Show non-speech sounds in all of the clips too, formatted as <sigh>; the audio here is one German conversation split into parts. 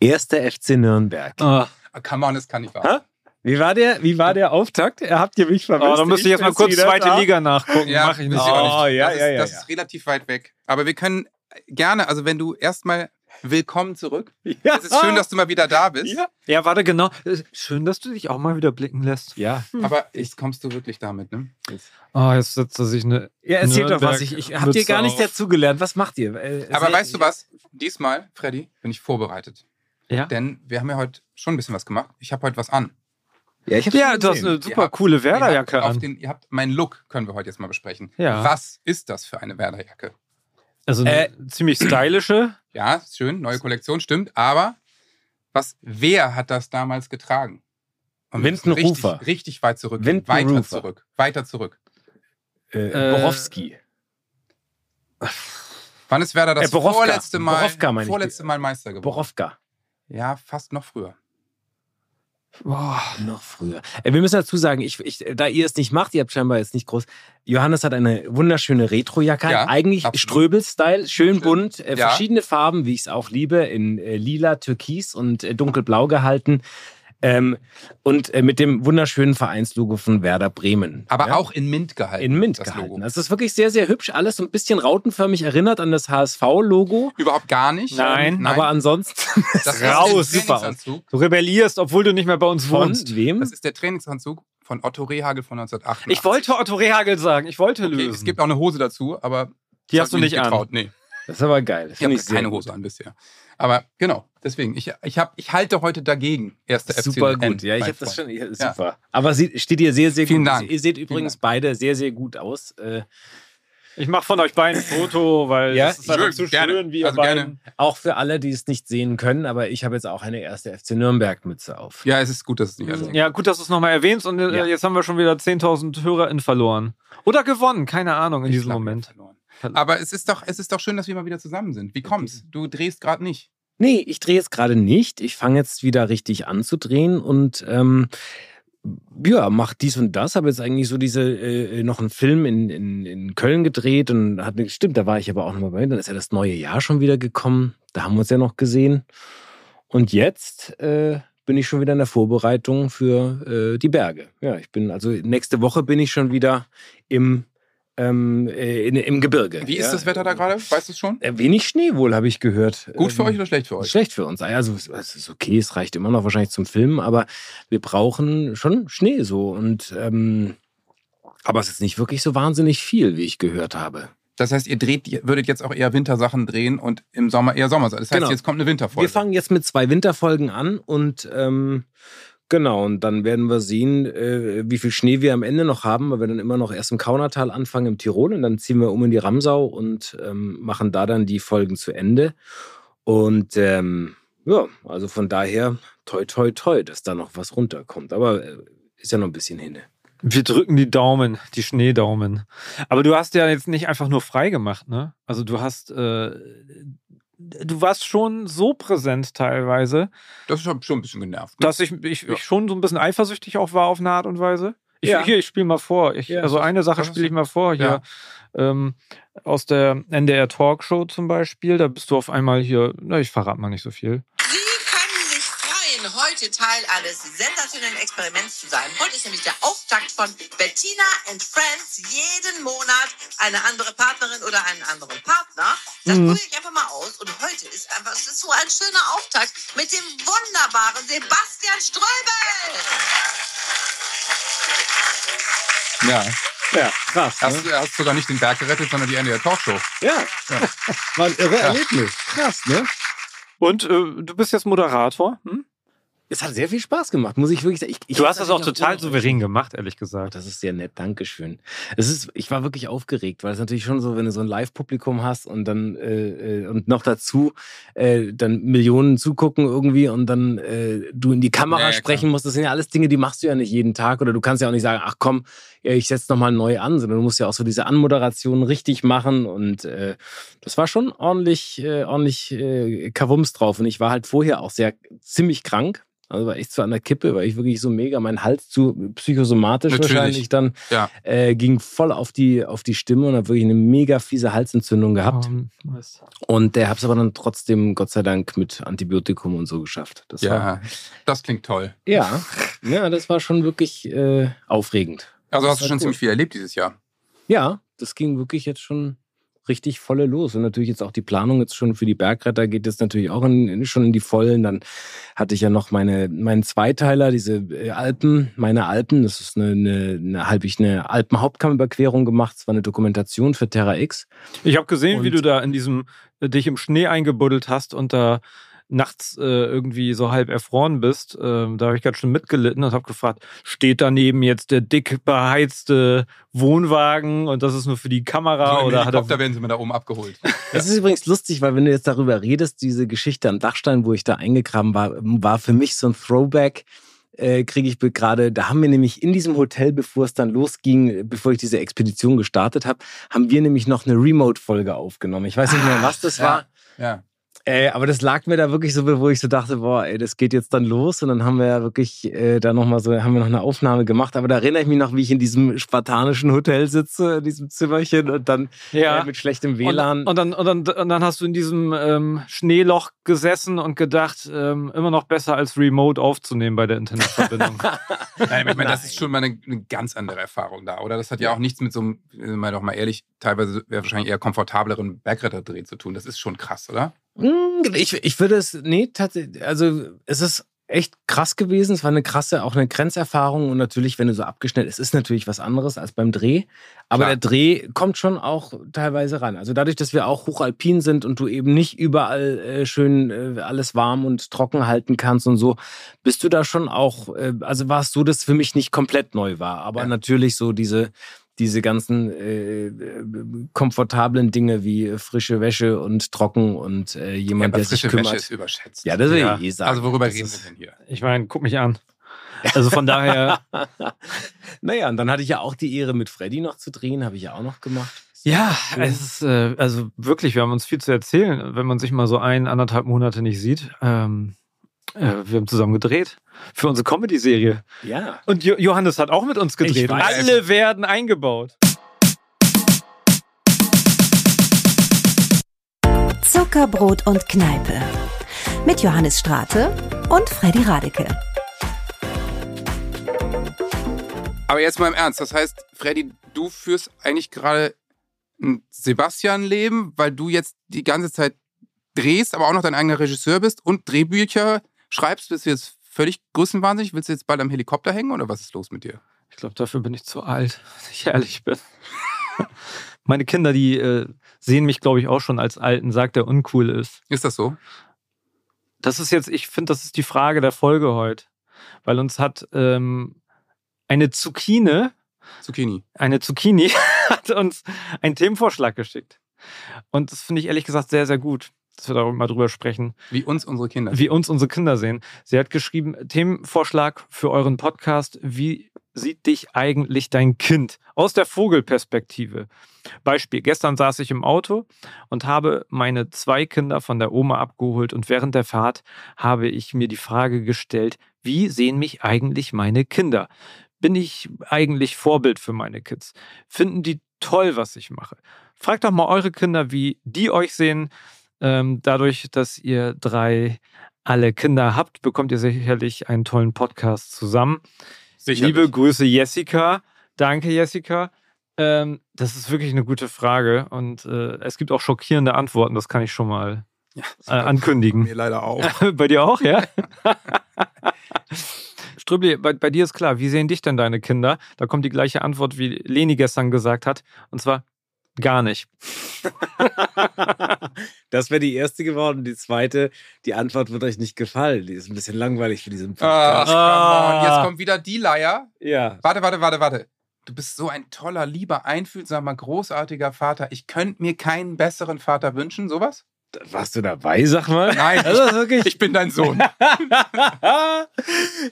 Erster FC Nürnberg. Oh, Come on, das kann nicht wahr. Hä? Wie war der, wie war der Auftakt? Habt ihr mich vermisst? oh, da müsste ich jetzt mal kurz zweite da. Liga nachgucken. Ja, Mach ich nicht. das ist auch Oh, ja, das ja, ist, ja, Das ja. ist relativ weit weg. Aber wir können gerne, also wenn du erstmal willkommen zurück. <laughs> Ja. Es ist schön, dass du mal wieder da bist. Ja. Ja, warte, genau. Äh, Schön, dass du dich auch mal wieder blicken lässt. Ja. Aber jetzt kommst du wirklich damit, ne? Jetzt. Oh, jetzt setzt er sich eine. Ja, erzählt doch was. Ich, ich, ihr Mütze gar nicht dazugelernt? Was macht ihr? Äh, Aber weißt du was? Diesmal, Freddy, bin ich vorbereitet. Ja. Denn wir haben ja heute schon ein bisschen was gemacht. Ich habe heute was an. Ja, ich Ja, du hast eine super habt- coole Ihr Werderjacke habt, auf an. den, ihr habt meinen Look, können wir heute jetzt mal besprechen. Ja. Was ist das für eine Werderjacke? Also eine ziemlich stylische. <clears throat> Ja, schön, neue Kollektion, stimmt. Aber was, wer hat das damals getragen? Und wir müssen Winton-Rufer. Richtig, richtig weit zurück. Winton weiter Rufer. zurück. Weiter zurück. Äh, Äh, Borowski. Wann ist Werder das Äh, Borowka. vorletzte Mal, Borowka vorletzte Mal Meister geworden? Borowka. Ja, fast noch früher. Boah. Noch früher. Äh, wir müssen dazu sagen, ich, ich, da ihr es nicht macht, ihr habt scheinbar jetzt nicht groß. Johannes hat eine wunderschöne Retrojacke. Ja, Eigentlich. Ströbel-Style, schön Schön. bunt, äh, Ja. verschiedene Farben, wie ich es auch liebe, in äh, lila, türkis und äh, dunkelblau gehalten. Ähm, und äh, mit dem wunderschönen Vereinslogo von Werder Bremen. Aber Ja? auch in Mint gehalten. in Mint das gehalten. Logo. Das ist wirklich sehr, sehr hübsch. Alles so ein bisschen rautenförmig erinnert an das HSV-Logo. Überhaupt gar nicht. Nein, Nein. Aber ansonsten das <laughs> raus, super. Du rebellierst, obwohl du nicht mehr bei uns von wohnst. wem? Das ist der Trainingsanzug von Otto Rehagel von 1988. Ich wollte Otto Rehagel sagen. Ich wollte Okay, lösen. es gibt auch eine Hose dazu, aber Die hast du nicht an. getraut. Nee, Das ist aber geil. ich habe keine. Hose an bisher. Aber genau, deswegen, ich, ich, hab, ich halte heute dagegen. Erster FC Super gut, ja, ich habe das schon, ja, Ja. super. Aber sie steht ihr sehr, sehr Vielen gut. Dank. Ihr seht übrigens Dank. beide sehr, sehr gut aus. Äh, Ich mache von euch beiden ein Foto, weil Ja, es ist einfach so gerne. schön, wie ihr Also gerne. beiden. auch für alle, die es nicht sehen können, aber ich habe jetzt auch eine erste FC Nürnberg-Mütze auf. Ja, es ist gut, dass es nicht alle Ja, gut, dass du es nochmal erwähnst und äh, Ja. jetzt haben wir schon wieder 10.000 HörerInnen verloren. Oder gewonnen, keine Ahnung in Ich diesem Moment. verloren. Aber es ist, doch, es ist doch schön, dass wir mal wieder zusammen sind. Wie kommt's? Du drehst gerade nicht. Nee, ich drehe jetzt gerade nicht. Ich fange jetzt wieder richtig an zu drehen und ähm, ja, mach dies und das. Habe jetzt eigentlich so diese äh, noch einen Film in, in, in Köln gedreht und hat stimmt, da war ich aber auch nochmal bei. Dann ist ja das neue Jahr schon wieder gekommen. Da haben wir uns ja noch gesehen. Und jetzt äh, bin ich schon wieder in der Vorbereitung für äh, die Berge. Ja, ich bin also nächste Woche bin ich schon wieder im ähm, äh, in, im Gebirge. Wie ja. ist das Wetter da gerade? Weißt du es schon? Äh, Wenig Schnee wohl, habe ich gehört. Gut für Ähm, euch oder schlecht für euch? Schlecht für uns. Also es ist okay, es reicht immer noch wahrscheinlich zum Filmen, aber wir brauchen schon Schnee so und ähm, aber es ist nicht wirklich so wahnsinnig viel, wie ich gehört habe. Das heißt, ihr dreht, ihr würdet jetzt auch eher Wintersachen drehen und im Sommer eher Sommer. Das heißt, Genau. jetzt kommt eine Winterfolge. Wir fangen jetzt mit zwei Winterfolgen an und ähm, genau, und dann werden wir sehen, äh, wie viel Schnee wir am Ende noch haben, weil wir dann immer noch erst im Kaunertal anfangen im Tirol und dann ziehen wir um in die Ramsau und ähm, machen da dann die Folgen zu Ende. Und ähm, ja, also von daher toi toi toi, dass da noch was runterkommt. Aber äh, ist ja noch ein bisschen hin. Wir drücken die Daumen, die Schneedaumen. Aber du hast ja jetzt nicht einfach nur frei gemacht, ne? Also du hast, äh, du warst schon so präsent teilweise, das ist schon ein bisschen genervt. Ne? dass ich, ich, Ja. ich schon so ein bisschen eifersüchtig auch war auf eine Art und Weise. Ich, Ja. Hier, ich spiele mal vor. Ich, Ja, also eine Sache spiele ich mal vor. Hier Ja. ähm, aus der NDR Talkshow zum Beispiel. Da bist du auf einmal hier, na, ich verrate mal nicht so viel. Sie können sich freuen, heute Teil eines sensationellen Experiments zu sein. Heute ist nämlich der Auftakt von Bettina and Friends. Jeden Monat eine andere Partnerin oder einen anderen Partner. Das Mhm. probiere ich einfach mal aus. Und heute ist einfach, es ist so ein schöner Auftakt mit dem wunderbaren Sebastian Ströbel. Ja. Ja, krass. Hast, du hast sogar nicht den Berg gerettet, sondern die NDR Talkshow. Ja. Ja. <laughs> war ein irre Ja. Erlebnis. Krass, ne? Und äh, du bist jetzt Moderator. Hm? Es hat sehr viel Spaß gemacht, muss ich wirklich sagen. Ich, ich Du hast das auch total souverän gemacht, ehrlich gesagt. Das ist sehr nett, Dankeschön. Es ist, ich war wirklich aufgeregt, weil es natürlich schon so, wenn du so ein Live-Publikum hast und dann äh, äh, und noch dazu äh, dann Millionen zugucken irgendwie und dann äh, du in die Kamera Ja, ja, sprechen musst, das sind ja alles Dinge, die machst du ja nicht jeden Tag oder du kannst ja auch nicht sagen, ach komm, ich setze nochmal neu an, sondern du musst ja auch so diese Anmoderation richtig machen und äh, das war schon ordentlich, äh, ordentlich Kavums drauf und ich war halt vorher auch sehr ziemlich krank Also war echt so an der Kippe, weil ich wirklich so mega, mein Hals zu psychosomatisch Natürlich. wahrscheinlich dann Ja. äh, ging voll auf die, auf die Stimme und habe wirklich eine mega fiese Halsentzündung gehabt. Ähm, Mist. Und der habe es aber dann trotzdem, Gott sei Dank, mit Antibiotikum und so geschafft. Das war, Ja, das klingt toll. ja, ja, das war schon wirklich äh, aufregend. Also Das hast du war schon cool. ziemlich viel erlebt dieses Jahr. Ja, das ging wirklich jetzt schon richtig volle los. Und natürlich jetzt auch die Planung jetzt schon für die Bergretter geht jetzt natürlich auch in, in, schon in die Vollen. Dann hatte ich ja noch meine, meinen Zweiteiler, diese äh, Alpen, meine Alpen. Das ist eine, eine, eine habe ich eine Alpenhauptkammüberquerung gemacht. Das war eine Dokumentation für Terra X. Ich habe gesehen, wie Und- du da in diesem äh, dich im Schnee eingebuddelt hast und da nachts äh, irgendwie so halb erfroren bist. Ähm, da habe ich ganz schön mitgelitten und habe gefragt, steht daneben jetzt der dick beheizte Wohnwagen und das ist nur für die Kamera so oder hat er werden sie mir da oben abgeholt. <laughs> Das ist übrigens lustig, weil wenn du jetzt darüber redest, diese Geschichte am Dachstein, wo ich da eingegraben war, war für mich so ein Throwback. Äh, kriege ich gerade, da haben wir nämlich in diesem Hotel, bevor es dann losging, bevor ich diese Expedition gestartet habe, haben wir nämlich noch eine Remote-Folge aufgenommen. Ich weiß nicht mehr, was das ja. war. Ja. Äh, aber das lag mir da wirklich so, wo ich so dachte, boah, ey, das geht jetzt dann los. Und dann haben wir ja wirklich äh, da nochmal so, haben wir noch eine Aufnahme gemacht. Aber da erinnere ich mich noch, wie ich in diesem spartanischen Hotel sitze, in diesem Zimmerchen und dann ja. äh, mit schlechtem WLAN. Und, und, dann, und, dann, und dann hast du in diesem ähm, Schneeloch gesessen und gedacht, ähm, immer noch besser als remote aufzunehmen bei der Internetverbindung. <laughs> Nein, ich meine, das ist schon mal eine, eine ganz andere Erfahrung da, oder? Das hat ja auch nichts mit so einem, äh, mal doch mal ehrlich, teilweise wäre wahrscheinlich eher komfortableren Bergretterdreh zu tun. Das ist schon krass, oder? Mm, Ich, ich würde es, nee, tatsächlich, also es ist echt krass gewesen. Es war eine krasse, auch eine Grenzerfahrung und natürlich, wenn du so abgeschnitten, es ist natürlich was anderes als beim Dreh, aber Klar. der Dreh kommt schon auch teilweise ran. Also dadurch, dass wir auch hochalpin sind und du eben nicht überall äh, schön äh, alles warm und trocken halten kannst und so, bist du da schon auch, äh, also war es so, dass es für mich nicht komplett neu war, aber Ja. natürlich so diese diese ganzen äh, komfortablen Dinge wie frische Wäsche und trocken und äh, jemand, aber der sich frische kümmert. Wäsche ist überschätzt. Ja, das will Ja. ich eh sagen. also worüber Das reden wir denn hier? ich meine, guck mich an. Also von daher, <laughs> naja, und dann hatte ich ja auch die Ehre, mit Freddy noch zu drehen, habe ich ja auch noch gemacht. ja, es ist äh, also wirklich, wir haben uns viel zu erzählen, wenn man sich mal so ein, anderthalb Monate nicht sieht. Ähm, äh, wir haben zusammen gedreht für unsere Comedy-Serie. Ja. Und jo Johannes hat auch mit uns gedreht. Alle werden eingebaut. Zuckerbrot und Kneipe. Mit Johannes Strate und Freddy Radeke. Aber jetzt mal im Ernst, das heißt, Freddy, du führst eigentlich gerade ein Sebastian-Leben, weil du jetzt die ganze Zeit drehst, aber auch noch dein eigener Regisseur bist und Drehbücher schreibst, bist du jetzt völlig größenwahnsinnig? Willst du jetzt bald am Helikopter hängen oder was ist los mit dir? Ich glaube, dafür bin ich zu alt, <laughs> wenn ich ehrlich bin. <laughs> Meine Kinder, die äh, sehen mich, glaube ich, auch schon als alten Sack, der uncool ist. Ist das so? Das ist jetzt, ich finde, das ist die Frage der Folge heute. Weil uns hat ähm, eine Zucchine, Zucchini. eine Zucchini <laughs> hat uns einen Themenvorschlag geschickt. Und das finde ich ehrlich gesagt sehr, sehr gut, dass wir darüber mal drüber sprechen. Wie uns unsere Kinder. wie uns unsere Kinder sehen. Sie hat geschrieben, Themenvorschlag für euren Podcast, wie sieht dich eigentlich dein Kind aus der Vogelperspektive? Beispiel, gestern saß ich im Auto und habe meine zwei Kinder von der Oma abgeholt und während der Fahrt habe ich mir die Frage gestellt, wie sehen mich eigentlich meine Kinder? Bin ich eigentlich Vorbild für meine Kids? Finden die toll, was ich mache? Fragt doch mal eure Kinder, wie die euch sehen. Ähm, dadurch, dass ihr drei alle Kinder habt, bekommt ihr sicherlich einen tollen Podcast zusammen. Sicherlich. Liebe Grüße, Jessica. Danke, Jessica. Ähm, das ist wirklich eine gute Frage und äh, es gibt auch schockierende Antworten, das kann ich schon mal Ja, äh, ankündigen. Mir leider auch. <laughs> bei dir auch, ja? <laughs> Strübli, bei, bei dir ist klar, wie sehen dich denn deine Kinder? Da kommt die gleiche Antwort, wie Leni gestern gesagt hat, und zwar gar nicht. <laughs> Das wäre die erste geworden. Die zweite, die Antwort wird euch nicht gefallen. Die ist ein bisschen langweilig für diesen Ach, Podcast. come on. Ah. Jetzt kommt wieder die Leier. ja. Warte, warte, warte, warte. Du bist so ein toller, lieber, einfühlsamer, großartiger Vater. Ich könnte mir keinen besseren Vater wünschen. Sowas? Warst du dabei, sag mal? Nein, Das ist wirklich. ich bin dein Sohn. <laughs> ja,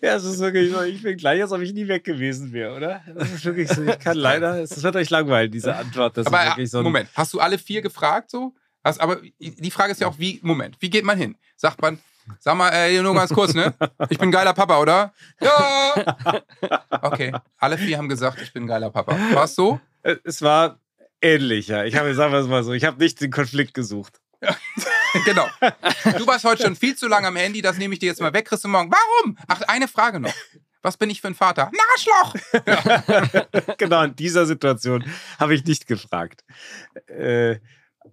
es ist wirklich so. Ich bin gleich, als ob ich nie weg gewesen wäre, oder? Das ist wirklich so. Ich kann leider. <laughs> Es wird euch langweilen, diese Antwort. Das Aber ist wirklich so. Moment, hast du alle vier gefragt so? Hast, aber die Frage ist ja auch, wie, Moment, wie geht man hin? Sagt man, Sag mal, äh, nur ganz kurz, ne? Ich bin geiler Papa, oder? Ja! <laughs> Okay, alle vier haben gesagt, ich bin geiler Papa. War es so? Äh, Es war ähnlich, ja. Ich habe, sagen wir es mal so, ich habe nicht den Konflikt gesucht. <laughs> genau. Du warst heute schon viel zu lange am Handy, das nehme ich dir jetzt mal weg, kriegst du morgen. Warum? Ach, eine Frage noch. Was bin ich für ein Vater? Ein Arschloch! <laughs> genau, in dieser Situation habe ich nicht gefragt. Äh,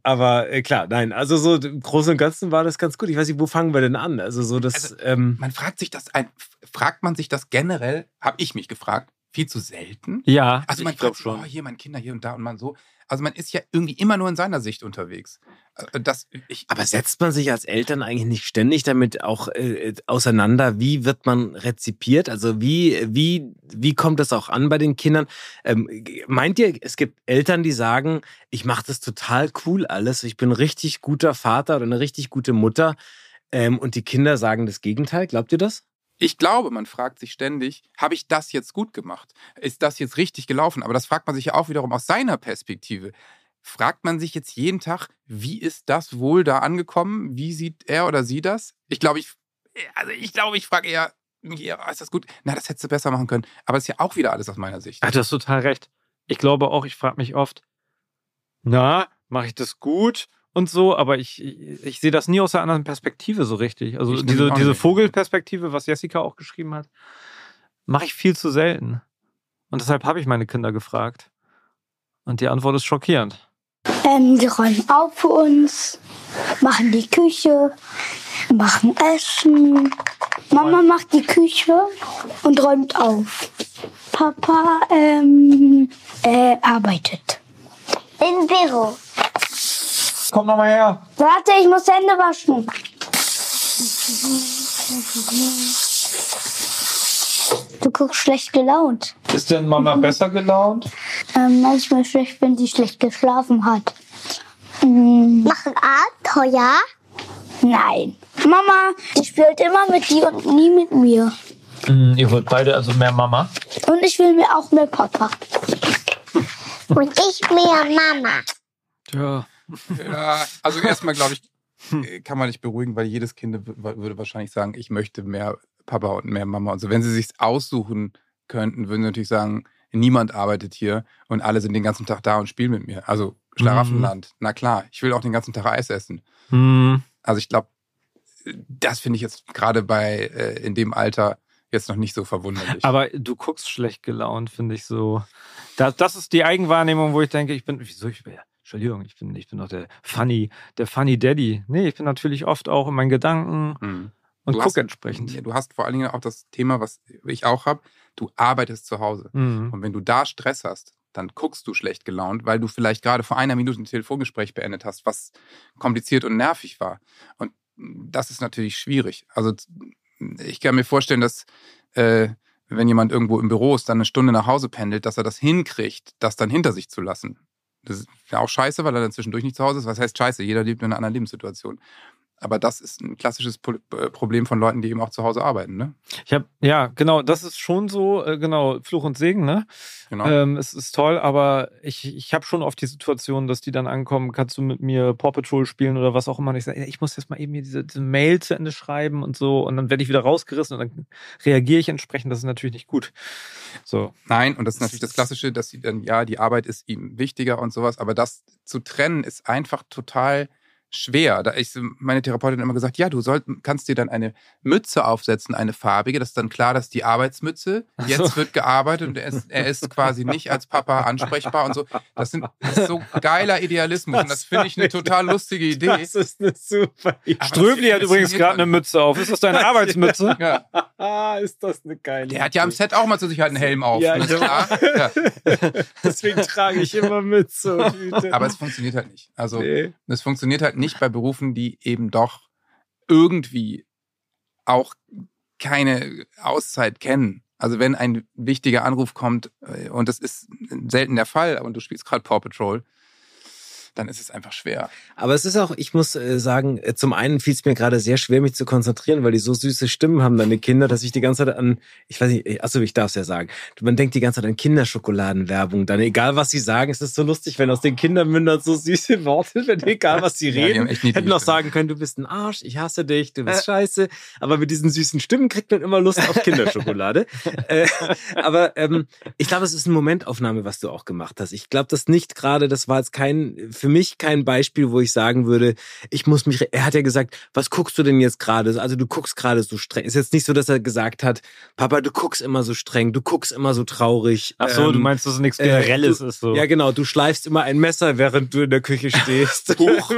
aber äh, klar, nein, also so im Großen und Ganzen war das ganz gut. Ich weiß nicht, wo fangen wir denn an? Also so das, Also, ähm, Man fragt sich das, ein, fragt man sich das generell, habe ich mich gefragt, viel zu selten? Ja, Also man ich glaube fragt sich, schon. oh, hier meine Kinder hier und da und man so. Also man ist ja irgendwie immer nur in seiner Sicht unterwegs. Äh, Das, aber setzt man sich als Eltern eigentlich nicht ständig damit auch äh, auseinander? Wie wird man rezipiert? Also wie, wie, wie kommt das auch an bei den Kindern? Ähm, meint ihr, es gibt Eltern, die sagen, ich mache das total cool alles, ich bin ein richtig guter Vater oder eine richtig gute Mutter ähm, und die Kinder sagen das Gegenteil? Glaubt ihr das? Ich glaube, man fragt sich ständig, habe ich das jetzt gut gemacht? Ist das jetzt richtig gelaufen? Aber das fragt man sich ja auch wiederum aus seiner Perspektive. Fragt man sich jetzt jeden Tag, wie ist das wohl da angekommen? Wie sieht er oder sie das? Ich glaube, ich, also ich glaube, ich frage eher, mich eher, ist das gut? Na, das hättest du besser machen können. Aber es ist ja auch wieder alles aus meiner Sicht. Ah, du hast total recht. Ich glaube auch, ich frage mich oft, na, mache ich das gut und so, aber ich, ich, sehe das nie aus der anderen Perspektive so richtig. Also Ich diese, diese. Vogelperspektive, was Jessica auch geschrieben hat, mache ich viel zu selten. Und deshalb habe ich meine Kinder gefragt. Und die Antwort ist schockierend. Ähm, die räumen auf für uns, machen die Küche, machen Essen. Mama macht die Küche und räumt auf. Papa ähm, äh, arbeitet. Im Büro. Komm noch mal her. Warte, ich muss Hände waschen. Du guckst schlecht gelaunt. Ist denn Mama besser gelaunt? Ähm, manchmal schlecht, wenn sie schlecht geschlafen hat. Mm, Machen Abenteuer? nein. Mama, die spielt immer mit dir und nie mit mir. Hm, ihr wollt beide also mehr Mama? Und ich will mir auch mehr Papa. Und ich mehr Mama. Ja. Ja, also erstmal glaube ich, äh, kann man nicht beruhigen, weil jedes Kind würde wahrscheinlich sagen, ich möchte mehr Papa und mehr Mama und so. Wenn sie sich aussuchen könnten, würden sie natürlich sagen, niemand arbeitet hier und alle sind den ganzen Tag da und spielen mit mir. Also Schlaraffenland, na klar, ich will auch den ganzen Tag Eis essen. Hm. Also ich glaube, das finde ich jetzt gerade bei äh, in dem Alter jetzt noch nicht so verwunderlich. Aber du guckst schlecht gelaunt, finde ich so. Das, das ist die Eigenwahrnehmung, wo ich denke, ich bin, wieso, ich bin, Entschuldigung, ich bin, ich bin doch der funny, der funny Daddy. Nee, ich bin natürlich oft auch in meinen Gedanken Hm. und gucke entsprechend. Ja, du hast vor allen Dingen auch das Thema, was ich auch habe, du arbeitest zu Hause. Mhm. Und wenn du da Stress hast, dann guckst du schlecht gelaunt, weil du vielleicht gerade vor einer Minute ein Telefongespräch beendet hast, was kompliziert und nervig war. Und das ist natürlich schwierig. Also ich kann mir vorstellen, dass äh, wenn jemand irgendwo im Büro ist, dann eine Stunde nach Hause pendelt, dass er das hinkriegt, das dann hinter sich zu lassen. Das ist ja auch scheiße, weil er dann zwischendurch nicht zu Hause ist. Was heißt scheiße? Jeder lebt in einer anderen Lebenssituation. Aber das ist ein klassisches äh, Problem von Leuten, die eben auch zu Hause arbeiten. Ne? Ich habe, ja, genau, das ist schon so, äh, genau, Fluch und Segen, ne? Genau. Ähm, es ist toll, aber ich, ich habe schon oft die Situation, dass die dann ankommen, kannst du mit mir Paw Patrol spielen oder was auch immer. Und ich sage, ich muss jetzt mal eben hier diese, diese Mail zu Ende schreiben und so. Und dann werde ich wieder rausgerissen und dann reagiere ich entsprechend. Das ist natürlich nicht gut. So. Nein, und das ist natürlich das Klassische, dass sie dann, ja, die Arbeit ist ihm wichtiger und sowas, aber das zu trennen ist einfach total schwer. Da ich, meine Therapeutin hat immer gesagt, ja, du sollst, kannst dir dann eine Mütze aufsetzen, eine farbige, das ist dann klar, dass die Arbeitsmütze, jetzt so. wird gearbeitet und er ist, er ist quasi nicht als Papa ansprechbar und so. Das, sind, das ist so geiler Idealismus und das finde ich eine total lustige Idee. Das ist eine super Idee. Ströbli das hat übrigens gerade eine Mütze auf. Ist das deine <laughs> Arbeitsmütze? Ja, Ah, <laughs> ist das eine geile der hat ja am Idee. Set auch mal zur Sicherheit einen Helm auf. Ja, ne, klar. Ja. <laughs> Deswegen trage ich immer Mütze Hüte. Aber es funktioniert halt nicht. Also nee. Es funktioniert halt nicht bei Berufen, die eben doch irgendwie auch keine Auszeit kennen. Also wenn ein wichtiger Anruf kommt, äh, und das ist selten der Fall, aber du spielst gerade Paw Patrol, dann ist es einfach schwer. Aber es ist auch, ich muss äh, sagen, äh, zum einen fiel es mir gerade sehr schwer, mich zu konzentrieren, weil die so süße Stimmen haben, deine Kinder, dass ich die ganze Zeit an, ich weiß nicht, achso, ich darf es ja sagen, man denkt die ganze Zeit an Kinderschokoladenwerbung. Dann egal, was sie sagen, es ist so lustig, wenn aus den Kindermündern so süße Worte werden, egal was sie Ja, reden. niedliche Hätten auch sagen können, du bist ein Arsch, ich hasse dich, du bist scheiße. Aber mit diesen süßen Stimmen kriegt man immer Lust auf Kinderschokolade. <laughs> äh, aber ähm, ich glaube, es ist eine Momentaufnahme, was du auch gemacht hast. Ich glaube, das nicht gerade, das war jetzt kein, für mich kein Beispiel, wo ich sagen würde, ich muss mich, er hat ja gesagt, was guckst du denn jetzt gerade? Also du guckst gerade so streng. Ist jetzt nicht so, dass er gesagt hat, Papa, du guckst immer so streng, du guckst immer so traurig. Ach so, Ähm, du meinst, dass es nichts äh, Generelles du, ist so. Ja, genau. Du schleifst immer ein Messer, während du in der Küche stehst. <laughs> Huch.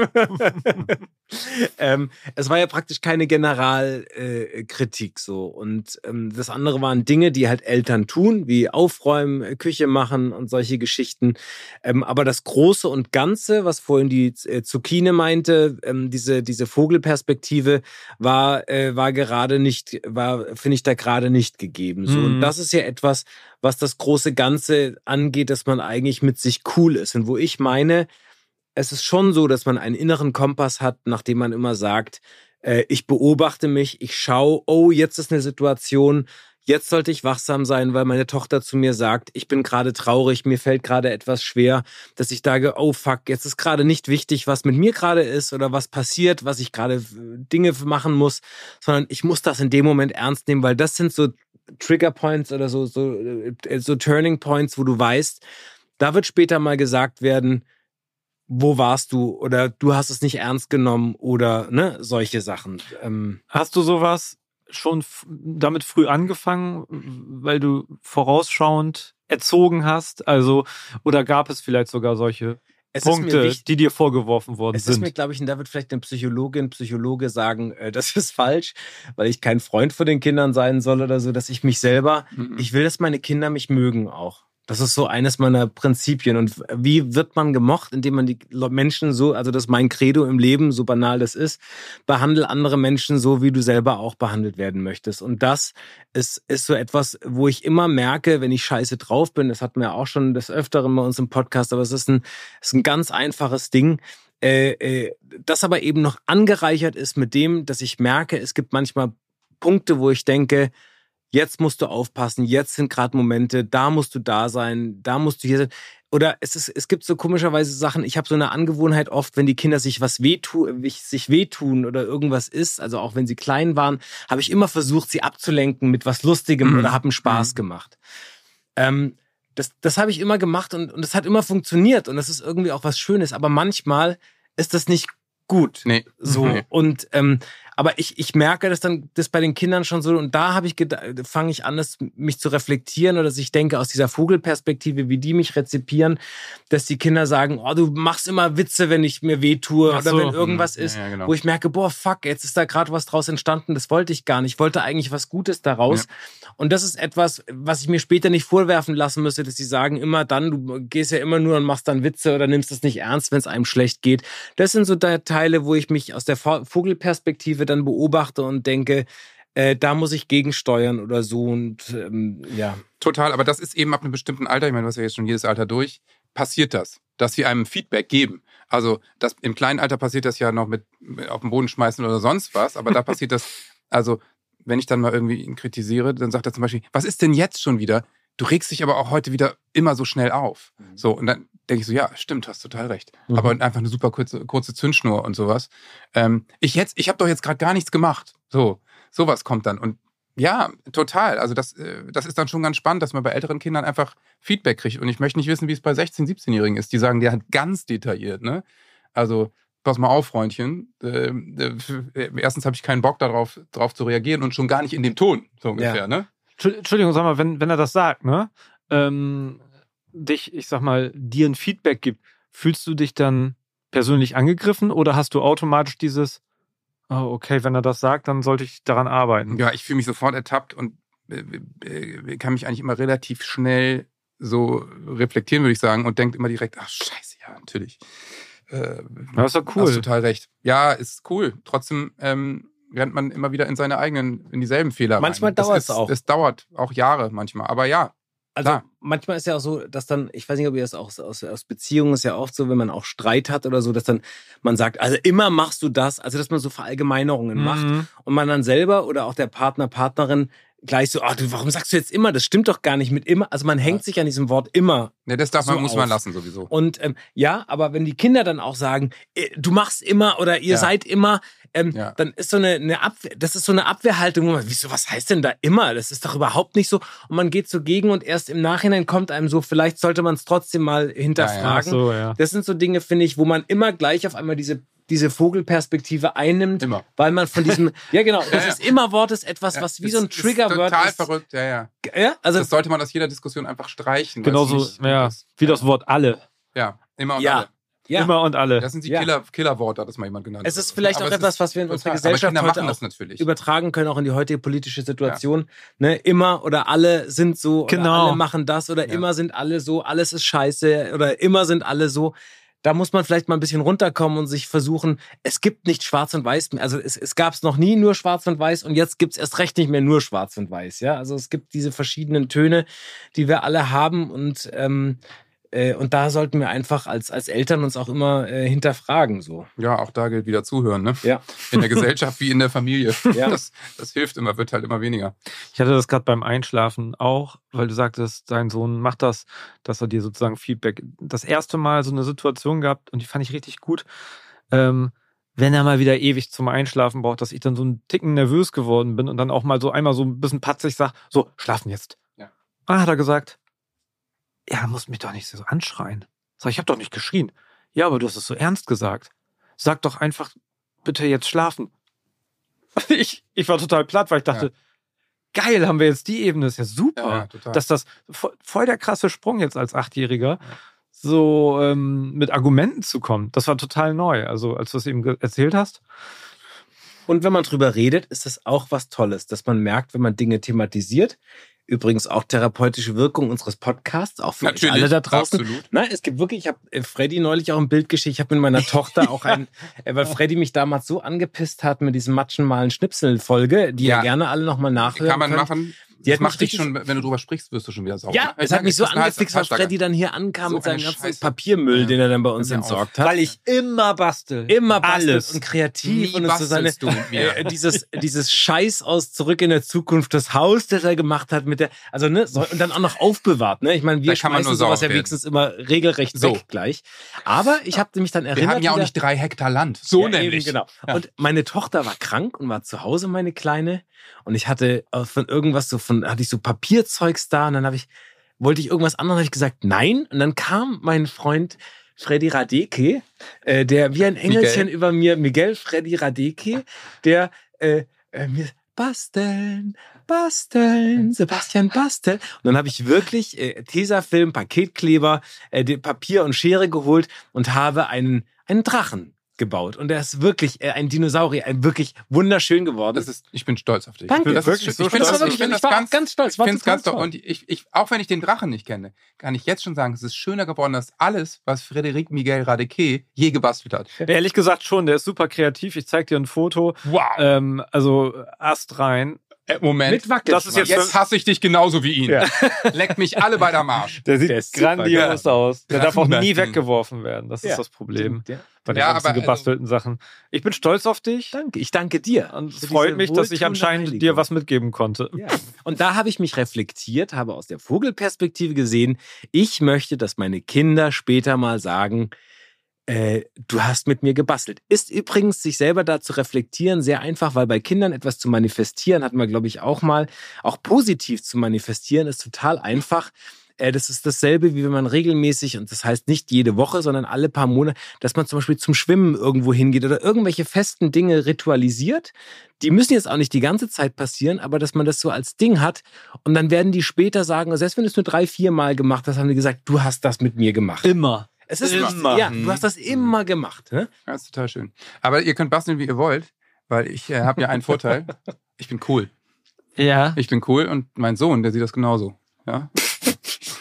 <laughs> ähm, es war ja praktisch keine Generalkritik äh, so. Und ähm, das andere waren Dinge, die halt Eltern tun, wie aufräumen, äh, Küche machen und solche Geschichten. Ähm, aber das Große und Ganze, was vorhin die äh, Zucchini meinte, ähm, diese, diese Vogelperspektive, war, äh, war gerade nicht, war, finde ich, da gerade nicht gegeben. So. Mhm. Und das ist ja etwas, was das große Ganze angeht, dass man eigentlich mit sich cool ist. Und wo ich meine, es ist schon so, dass man einen inneren Kompass hat, nachdem man immer sagt, äh, ich beobachte mich, ich schaue, oh, jetzt ist eine Situation, jetzt sollte ich wachsam sein, weil meine Tochter zu mir sagt, ich bin gerade traurig, mir fällt gerade etwas schwer, dass ich sage, oh fuck, jetzt ist gerade nicht wichtig, was mit mir gerade ist oder was passiert, was ich gerade äh, Dinge machen muss, sondern ich muss das in dem Moment ernst nehmen, weil das sind so Trigger Points oder so, so, äh, so Turning Points, wo du weißt, da wird später mal gesagt werden, wo warst du oder du hast es nicht ernst genommen oder ne, solche Sachen. Ähm, Hast du sowas schon damit früh angefangen, weil du vorausschauend erzogen hast? Also, oder gab es vielleicht sogar solche es ist Punkte, wichtig, die dir vorgeworfen worden es ist sind? mir, glaube ich, und da wird vielleicht eine Psychologin, Psychologe sagen, äh, das ist falsch, weil ich kein Freund von den Kindern sein soll oder so, dass ich mich selber, Mhm. ich will, dass meine Kinder mich mögen auch. Das ist so eines meiner Prinzipien. Und wie wird man gemocht, indem man die Menschen so, also das ist mein Credo im Leben, so banal das ist, behandle andere Menschen so, wie du selber auch behandelt werden möchtest. Und das ist, ist so etwas, wo ich immer merke, wenn ich scheiße drauf bin, das hatten wir auch schon des Öfteren bei uns im Podcast, aber es ist ein, es ist ein ganz einfaches Ding, äh, äh, das aber eben noch angereichert ist mit dem, dass ich merke, es gibt manchmal Punkte, wo ich denke, jetzt musst du aufpassen, jetzt sind gerade Momente, da musst du da sein, da musst du hier sein. Oder es, ist, es gibt so komischerweise Sachen, ich habe so eine Angewohnheit oft, wenn die Kinder sich was wehtun, sich wehtun oder irgendwas ist, also auch wenn sie klein waren, habe ich immer versucht, sie abzulenken mit was Lustigem Mhm. oder habe einen Spaß Mhm. gemacht. Ähm, das das habe ich immer gemacht und, und das hat immer funktioniert und das ist irgendwie auch was Schönes, aber manchmal ist das nicht gut. Nee. So Nee. und ähm, aber ich, ich merke das dann das bei den Kindern schon so und da habe ich fange ich an, das, mich zu reflektieren oder dass ich denke aus dieser Vogelperspektive, wie die mich rezipieren, dass die Kinder sagen, oh, du machst immer Witze, wenn ich mir weh tue oder so. wenn irgendwas Mhm. ist, Ja, ja, genau. wo ich merke, boah, fuck, jetzt ist da gerade was draus entstanden, das wollte ich gar nicht. Ich wollte eigentlich was Gutes daraus. Und das ist etwas, was ich mir später nicht vorwerfen lassen müsste, dass sie sagen, immer dann, du gehst ja immer nur und machst dann Witze oder nimmst es nicht ernst, wenn es einem schlecht geht. Das sind so Teile, wo ich mich aus der Vo- Vogelperspektive dann beobachte und denke, äh, da muss ich gegensteuern oder so und ähm, ja. Total, aber das ist eben ab einem bestimmten Alter, ich meine, du hast ja jetzt schon jedes Alter durch, passiert das, dass wir einem Feedback geben. Also das, im kleinen Alter passiert das ja noch mit, mit auf den Boden schmeißen oder sonst was, aber da <laughs> passiert das, also wenn ich dann mal irgendwie ihn kritisiere, dann sagt er zum Beispiel, was ist denn jetzt schon wieder? Du regst dich aber auch heute wieder immer so schnell auf. So, und dann denke ich so, ja, stimmt, hast total recht. Mhm. Aber einfach eine super kurze, kurze Zündschnur und sowas. Ähm, ich jetzt, ich habe doch jetzt gerade gar nichts gemacht. So, sowas kommt dann. Und ja, total. Also das, äh, das ist dann schon ganz spannend, dass man bei älteren Kindern einfach Feedback kriegt. Und ich möchte nicht wissen, wie es bei 16-, 17-Jährigen ist. Die sagen dir halt ganz detailliert, ne? Also, pass mal auf, Freundchen. Äh, äh, erstens habe ich keinen Bock darauf, darauf zu reagieren und schon gar nicht in dem Ton, so ungefähr, Ja. ne? Entschu- Entschuldigung, sag mal, wenn, wenn er das sagt, ne? Ähm, dich, ich sag mal, dir ein Feedback gibt, fühlst du dich dann persönlich angegriffen oder hast du automatisch dieses, oh, okay, wenn er das sagt, dann sollte ich daran arbeiten? Ja, ich fühle mich sofort ertappt und äh, äh, kann mich eigentlich immer relativ schnell so reflektieren, würde ich sagen, und denkt immer direkt, ach scheiße, ja, natürlich. Äh, Das ist doch Hast cool. total recht. Ja, ist cool. Trotzdem ähm, rennt man immer wieder in seine eigenen, in dieselben Fehler Manchmal rein. Dauert's ist- auch. Es dauert auch Jahre manchmal. Aber ja, Also Klar. manchmal ist ja auch so, dass dann, ich weiß nicht, ob ihr das auch aus, aus Beziehungen ist ja oft so, wenn man auch Streit hat oder so, dass dann man sagt, also immer machst du das, also dass man so Verallgemeinerungen macht Mhm. und man dann selber oder auch der Partner, Partnerin gleich so, ah, du, warum sagst du jetzt immer? Das stimmt doch gar nicht mit immer. Also man hängt sich an diesem Wort immer Ne, das darf man, So muss man auf. lassen sowieso. und ähm, ja, aber wenn die Kinder dann auch sagen, äh, du machst immer oder ihr Ja. seid immer, ähm, Ja. dann ist so eine, eine Abwehr, das ist so eine Abwehrhaltung, wo man, wieso, was heißt denn da immer? Das ist doch überhaupt nicht so. Und man geht so gegen und erst im Nachhinein kommt einem so, vielleicht sollte man es trotzdem mal hinterfragen. so, ja. Das sind so Dinge, finde ich, wo man immer gleich auf einmal diese diese Vogelperspektive einnimmt, Immer. weil man von diesem, <laughs> ja genau, das Ja, ja. ist immer Wort ist etwas, Ja, was wie ist- so ein ist Triggerwort Total ist. verrückt, ja, ja. Ja, also Das sollte man aus jeder Diskussion einfach streichen. Genauso, ja, ist. wie das Wort alle. Ja, immer und Ja. alle. Ja. Immer und alle. Das sind die Ja. Killer, Killerworte, hat das mal jemand genannt. Es ist vielleicht Aber auch etwas, was wir in unserer Gesellschaft heute machen auch das natürlich. übertragen können, auch in die heutige politische Situation. Ne, immer oder alle sind so, oder Genau. alle machen das oder Ja. immer sind alle so, alles ist scheiße oder immer sind alle so. Da muss man vielleicht mal ein bisschen runterkommen und sich versuchen, es gibt nicht schwarz und weiß mehr. Also es, es gab es noch nie nur schwarz und weiß und jetzt gibt es erst recht nicht mehr nur schwarz und weiß. Ja, also es gibt diese verschiedenen Töne, die wir alle haben und ähm, äh, und da sollten wir einfach als, als Eltern uns auch immer äh, hinterfragen. So. Ja, auch da gilt wieder zuhören, ne? Ja. In der Gesellschaft wie in der Familie. <laughs> Ja. Das, das hilft immer, wird halt immer weniger. Ich hatte das gerade beim Einschlafen auch, weil du sagtest, dein Sohn macht das, dass er dir sozusagen Feedback. Das erste Mal so eine Situation gehabt und die fand ich richtig gut. Ähm, wenn er mal wieder ewig zum Einschlafen braucht, dass ich dann so einen Ticken nervös geworden bin und dann auch mal so einmal so ein bisschen patzig sag, so, schlafen jetzt. Ja. Dann hat er gesagt, ja, musst mich doch nicht so anschreien. Sag, ich habe doch nicht geschrien. Ja, aber du hast es so ernst gesagt. Sag doch einfach, bitte jetzt schlafen. <laughs> Ich, ich war total platt, weil ich dachte, geil, haben wir jetzt die Ebene, ist ja super. Ja, ja. Dass das voll, der krasse Sprung jetzt als Achtjähriger, so ähm, mit Argumenten zu kommen. Das war total neu. Also, als du es eben erzählt hast. Und wenn man drüber redet, ist das auch was Tolles, dass man merkt, wenn man Dinge thematisiert. Übrigens auch therapeutische Wirkung unseres Podcasts, auch für Natürlich, alle da draußen. absolut. Nein, es gibt wirklich, ich habe äh, Freddy neulich auch ein Bild geschickt, ich habe mit meiner Tochter auch ein, <laughs> äh, weil Freddy mich damals so angepisst hat mit diesem Matschenmalen Schnipsel-Folge, die Ja. ihr gerne alle nochmal nachhören Kann man könnt. machen. Die das macht dich schon, wenn du drüber sprichst, wirst du schon wieder sauer. Ja, es hat mich so angefixt, weil Freddy dann hier ankam So mit seinem eine ganzen Scheiße. Papiermüll, Ja. den er dann bei uns entsorgt hat. Weil ich immer bastel. immer bastelt Alles. und kreativ Nie und es so seine du mit mir. äh, dieses dieses Scheiß aus zurück in der Zukunft das Haus das er gemacht hat mit der also ne so, und dann auch noch aufbewahrt ne ich meine wir Da schmeißen sowas ja wenigstens immer regelrecht So. weg gleich aber ich habe mich dann Wir erinnert haben ja auch nicht drei Hektar Land. So ja, nämlich. Eben, genau. Ja. Und meine Tochter war krank und war zu Hause, meine Kleine. Und ich hatte äh, von irgendwas so von, hatte ich so Papierzeugs da und dann habe ich, wollte ich irgendwas anderes, habe ich gesagt, nein. Und dann kam mein Freund Freddy Radeke, äh, der wie ein Engelchen über mir, Miguel Freddy Radeke, der äh, äh, mir basteln, basteln, Sebastian basteln. Und dann habe ich wirklich äh, Tesafilm, Paketkleber, äh, Papier und Schere geholt und habe einen, einen Drachen gebaut. Und der ist wirklich äh, ein Dinosaurier, ein wirklich wunderschön geworden. Das ist, ich bin stolz auf dich. Danke. Das Wirklich ist, so ich finde stolz das, auf ich dich. find Ich das ganz, ganz stolz, Ich total ganz toll. toll. Und ich, ich, auch wenn ich den Drachen nicht kenne, kann ich jetzt schon sagen, es ist schöner geworden als alles, was Frédéric Miguel Radeke je gebastelt hat. Ehrlich gesagt schon, der ist super kreativ. Ich zeig dir ein Foto. Wow. Ähm, also Ast rein. Äh, Moment. Das ist jetzt- Jetzt hasse ich dich genauso wie ihn. Ja. <laughs> Leckt mich alle bei der Marsch. Der sieht Der ist super grandios aus. Der darf auch nie weggeworfen werden. Das ist Ja. das Problem Ja. bei den Ja, ganzen aber also- gebastelten Sachen. Ich bin stolz auf dich. Danke, ich danke dir. Und es freut mich, dass ich anscheinend Heiligung. dir was mitgeben konnte. Ja. Und da habe ich mich reflektiert, habe aus der Vogelperspektive gesehen, ich möchte, dass meine Kinder später mal sagen, äh, du hast mit mir gebastelt. Ist übrigens, sich selber da zu reflektieren, sehr einfach, weil bei Kindern etwas zu manifestieren, hatten wir, glaube ich, auch mal, auch positiv zu manifestieren, ist total einfach. Äh, Das ist dasselbe, wie wenn man regelmäßig, und das heißt nicht jede Woche, sondern alle paar Monate, dass man zum Beispiel zum Schwimmen irgendwo hingeht oder irgendwelche festen Dinge ritualisiert. Die müssen jetzt auch nicht die ganze Zeit passieren, aber dass man das so als Ding hat und dann werden die später sagen, selbst wenn du es nur drei, vier Mal gemacht hast, haben die gesagt, du hast das mit mir gemacht. Immer. Es ist Immer. ja, du hast das immer gemacht. Ne? Das ist total schön. Aber ihr könnt basteln, wie ihr wollt, weil ich äh, habe ja einen Vorteil. <laughs> Ich bin cool. Ja. Ich bin cool und mein Sohn, der sieht das genauso. Ja,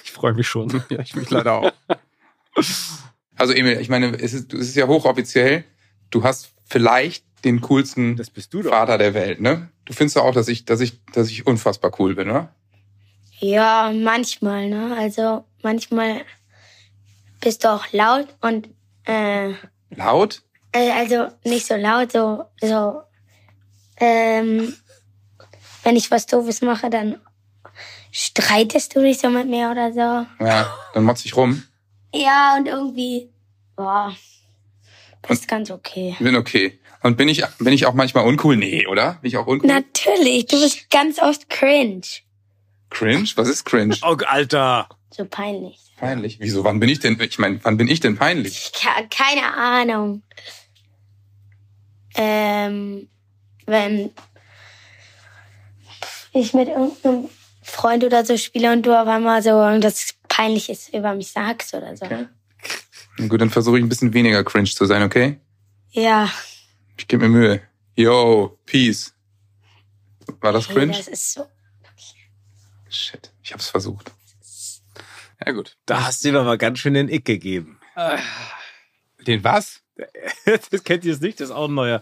Ich freue mich schon. <laughs> ja ich mich leider auch. Also Emil, ich meine, es ist, es ist ja hochoffiziell. Du hast vielleicht den coolsten Das bist du doch. Vater der Welt, ne? Du findest doch auch, dass ich, dass ich, dass ich unfassbar cool bin, oder? Ja, manchmal, ne? Also manchmal bist du auch laut und äh, Laut? äh, also nicht so laut, so so ähm, wenn ich was Doofes mache, dann streitest du dich so mit mir oder so. Ja, dann motz ich rum. Ja, und irgendwie, boah, ist ganz okay. Bin okay. Und bin ich, bin ich auch manchmal uncool? Nee, oder? Bin ich auch uncool? Natürlich, du bist ganz oft cringe. Cringe? Was ist cringe? <laughs> Oh, Alter. So peinlich. Peinlich. Wieso? Wann bin ich denn? Ich meine, wann bin ich denn peinlich? Ke- Keine Ahnung. Ähm, wenn ich mit irgendeinem Freund oder so spiele und du auf einmal so irgendwas Peinliches über mich sagst oder so. Okay. Gut, dann versuche ich ein bisschen weniger cringe zu sein, okay? Ja. Ich gebe mir Mühe. Yo, peace. War das okay, cringe? Das ist so. Shit, ich hab's versucht. Ja gut. Da hast du ihm aber ganz schön den Ick gegeben. Den was? <laughs> das kennt ihr es nicht, das ist auch ein neuer.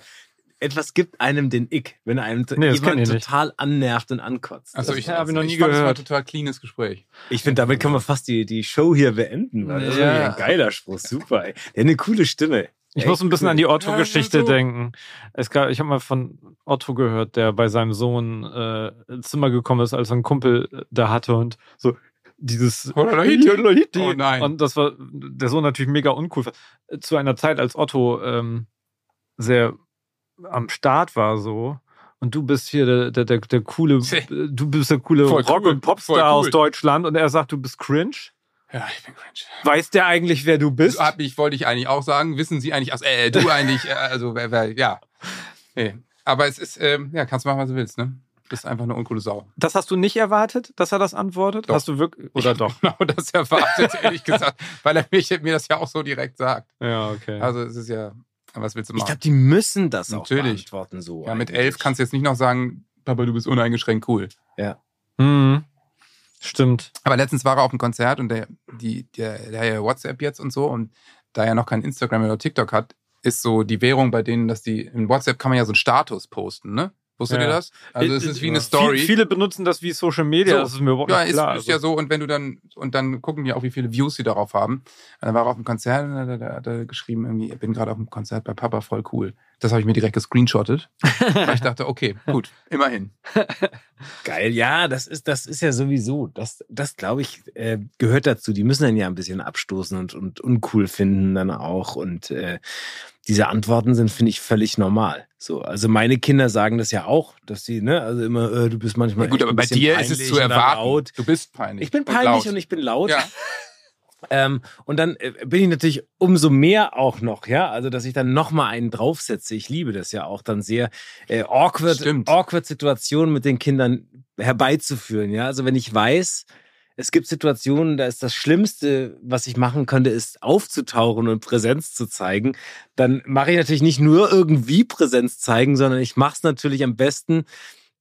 Etwas gibt einem den Ick, wenn einem Nee, das jemand ich nicht. total annervt und ankotzt. Das- ich hab ich noch nie fand, Es war ein gehört. total cleanes Gespräch. Ich finde, damit können wir fast die, die Show hier beenden. Weil das ist Ja. wirklich ein geiler Spruch. Super, ey. Der hat eine coole Stimme. Ich Echt muss ein bisschen cool. an die Otto-Geschichte Ja, so. denken. Es gab, ich habe mal von Otto gehört, der bei seinem Sohn äh, ins Zimmer gekommen ist, als er einen Kumpel äh, da hatte und so dieses Holalahiti. Holalahiti. Oh nein. Und das war der Sohn natürlich mega uncool. Zu einer Zeit, als Otto ähm, sehr am Start war so. Und du bist hier der, der, der, der coole, <laughs> du bist der coole Voll Rock- cool. und Popstar cool. aus Deutschland und er sagt, du bist cringe. Ja, ich bin cringe. Weiß der eigentlich, wer du bist? Hab ich, wollte ich eigentlich auch sagen. Wissen Sie eigentlich, ach, äh, du <laughs> eigentlich, äh, also, wer, wer, ja. Nee. Aber es ist, ähm, ja, kannst machen, was du willst, ne? Bist einfach eine uncoole Sau. Das hast du nicht erwartet, dass er das antwortet? Doch. Hast du wirklich, oder doch? <laughs> Genau das erwartet, ehrlich gesagt. <laughs> Weil er mich, mir das ja auch so direkt sagt. Ja, okay. Also, es ist ja, was willst du Ich machen? glaube, die müssen das auch Natürlich. beantworten so. ja, mit eigentlich. elf kannst du jetzt nicht noch sagen, Papa, du bist uneingeschränkt cool. Hm. Stimmt. Aber letztens war er auf einem Konzert und der, die, der, der hat ja WhatsApp jetzt und so und da er noch kein Instagram oder TikTok hat, ist so die Währung bei denen, dass die in WhatsApp kann man ja so einen Status posten, ne? Wusstet Ja. ihr das? Also es ist wie eine Viel- Story. Viele benutzen das wie Social Media, So. das ist mir überhaupt ja, nicht ist, klar. ist ja so und wenn du dann und dann gucken die auch, wie viele Views sie darauf haben. Und dann war er auf dem Konzert und hat er geschrieben irgendwie, ich bin gerade auf dem Konzert bei Papa, voll cool. Das habe ich mir direkt gescreenshottet. <laughs> weil ich dachte, okay, gut, immerhin. <laughs> Geil, ja, das ist, das ist ja sowieso, das, das glaube ich, äh, gehört dazu. Die müssen dann ja ein bisschen abstoßen und, und uncool finden dann auch. Und äh, diese Antworten sind, finde ich, völlig normal. So, also meine Kinder sagen das ja auch, dass sie, ne, also immer, äh, du bist manchmal. Ja, gut, aber bei dir ist es zu und erwarten. Du bist peinlich. Ich bin und peinlich laut. und ich bin laut. Ja. <laughs> Ähm, und dann äh, bin ich natürlich umso mehr auch noch, ja, also dass ich dann noch mal einen draufsetze. Ich liebe das ja auch dann sehr äh, awkward, Stimmt. awkward Situationen mit den Kindern herbeizuführen, ja. Also wenn ich weiß, es gibt Situationen, da ist das Schlimmste, was ich machen könnte, ist aufzutauchen und Präsenz zu zeigen. Dann mache ich natürlich nicht nur irgendwie Präsenz zeigen, sondern ich mache es natürlich am besten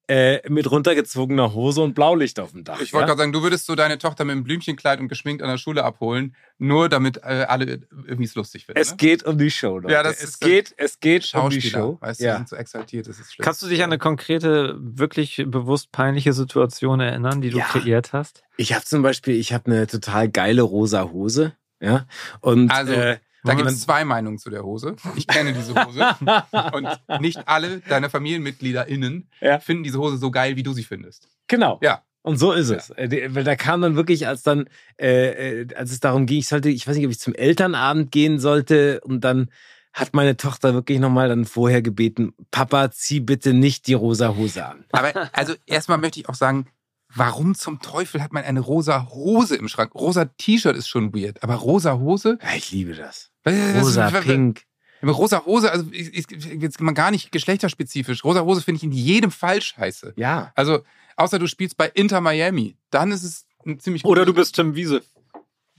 äh, mit runtergezogener Hose und Blaulicht auf dem Dach. Ich wollte ja? gerade sagen, du würdest so deine Tochter mit einem Blümchenkleid und geschminkt an der Schule abholen, nur damit äh, alle irgendwie es lustig finden. Es ne? geht um die Show, Leute. Ja, das es ist- geht, es geht um die Show. weißt du, die ja. sind so exaltiert, das ist schlimm. Kannst du dich an eine konkrete, wirklich bewusst peinliche Situation erinnern, die du Ja. kreiert hast? Ich habe zum Beispiel, ich habe eine total geile rosa Hose, ja, und Also, äh, da gibt es zwei Meinungen zu der Hose. Ich kenne diese Hose. <laughs> und nicht alle deine FamilienmitgliederInnen Ja. finden diese Hose so geil, wie du sie findest. genau. Ja. Und so ist es. Äh, Weil da kam dann wirklich, als dann, äh, äh, als es darum ging, ich sollte, ich weiß nicht, ob ich zum Elternabend gehen sollte, und dann hat meine Tochter wirklich nochmal dann vorher gebeten, Papa, zieh bitte nicht die rosa Hose an. Aber also erstmal möchte ich auch sagen, warum zum Teufel hat man eine rosa Hose im Schrank? Rosa T-Shirt ist schon weird, aber rosa Hose? Ja, ich liebe das. Rosa, was- pink. Rosa Hose, also jetzt mal gar nicht geschlechterspezifisch. Rosa Hose finde ich in jedem Fall scheiße. Ja. Also, außer du spielst bei Inter Miami, dann ist es ein ziemlich Oder du bist Tim Wiese.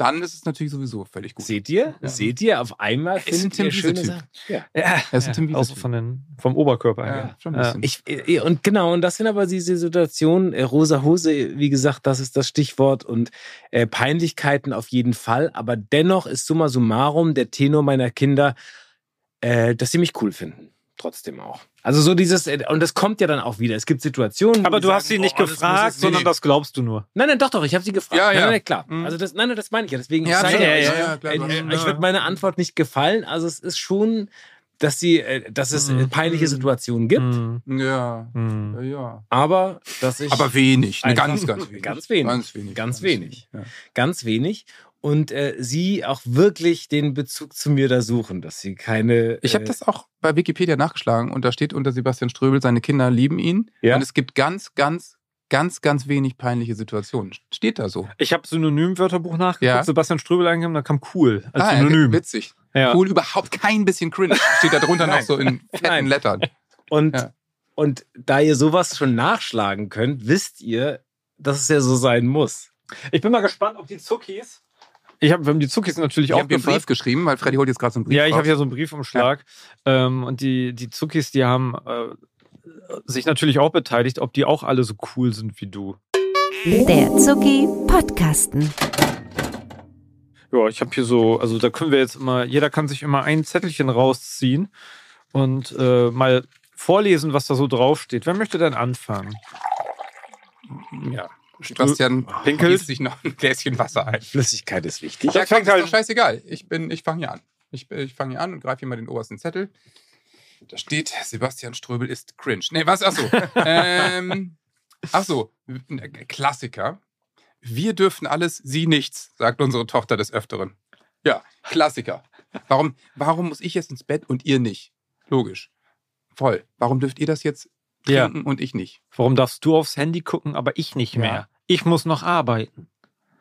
Dann ist es natürlich sowieso völlig gut. Seht ihr? Ja. Seht ihr? Auf einmal ist ein findet ihr schöne. Sachen. Ja. Ja, Er ist ein Tim Wiese Typ. von den, vom Oberkörper Ja, her. schon ein bisschen. Ich, äh, und genau, und das sind aber diese Situationen, äh, rosa Hose, wie gesagt, das ist das Stichwort und äh, Peinlichkeiten auf jeden Fall, aber dennoch ist summa summarum der Tenor meiner Kinder, äh, dass sie mich cool finden. Trotzdem auch. Also so dieses, äh, und das kommt ja dann auch wieder. Es gibt Situationen. wo Aber du hast sagen, sie nicht oh, das muss gefragt, jetzt- sondern das glaubst du nur. Nein, nein, doch, doch, ich habe sie gefragt. Ja, ja. Nein, nein, klar. Mhm. Also das, nein, nein, das meine ich ja. Deswegen Ja, ich ja, Ja, ich, ja, klar, äh, hast- äh, ich wird meine Antwort nicht gefallen. Also es ist schon, dass sie, äh, dass es Mhm. peinliche Situationen gibt, Mhm. Ja, Mhm. ja, ja. aber dass ich Aber wenig, ne? Ganz, ganz wenig. Ganz wenig. Ganz wenig. Ganz wenig. Ja. ganz wenig und äh, sie auch wirklich den Bezug zu mir da suchen, dass sie keine. Ich habe äh, das auch bei Wikipedia nachgeschlagen und da steht unter Sebastian Ströbel, seine Kinder lieben ihn. Ja. Und es gibt ganz, ganz, ganz, ganz wenig peinliche Situationen. Steht da so. Ich habe Synonym-Wörterbuch nachgeguckt, Ja. Sebastian Ströbel eingegeben, da kam cool als Ah, Synonym. witzig. Ja. Cool, überhaupt kein bisschen cringe. Steht da drunter noch so in fetten Nein. Lettern. Und, Ja. und da ihr sowas schon nachschlagen könnt, wisst ihr, dass es ja so sein muss. Ich bin mal gespannt, ob die Zuckis. Ich habe, wir haben die Zuckis natürlich Ich habe mir einen Brief geschrieben, weil Freddy holt jetzt gerade so einen Brief Ja, ich habe hier so einen Briefumschlag. Ähm, und die, die Zuckis, die haben äh, sich natürlich auch beteiligt, ob die auch alle so cool sind wie du. Der Zucki Podcasten. Ja, ich habe hier so, also da können wir jetzt immer, jeder kann sich immer ein Zettelchen rausziehen und äh, mal vorlesen, was da so draufsteht. Wer möchte denn anfangen? ja. Sebastian Pinkelt. gießt sich noch ein Gläschen Wasser ein. Flüssigkeit ist wichtig. Ja, fängt ist halt- doch scheißegal. Ich bin, ich fange hier an. Ich, ich fange hier an und greife hier mal den obersten Zettel. Da steht, Sebastian Ströbel ist cringe. Nee, was? Achso. <laughs> ähm, achso, ein Klassiker. Wir dürfen alles, sie nichts, sagt unsere Tochter des Öfteren. Ja, Klassiker. Warum, warum muss ich jetzt ins Bett und ihr nicht? Logisch. Voll. Warum dürft ihr das jetzt Ja. trinken und ich nicht? Warum darfst du aufs Handy gucken, aber ich nicht Ja. mehr? Ich muss noch arbeiten.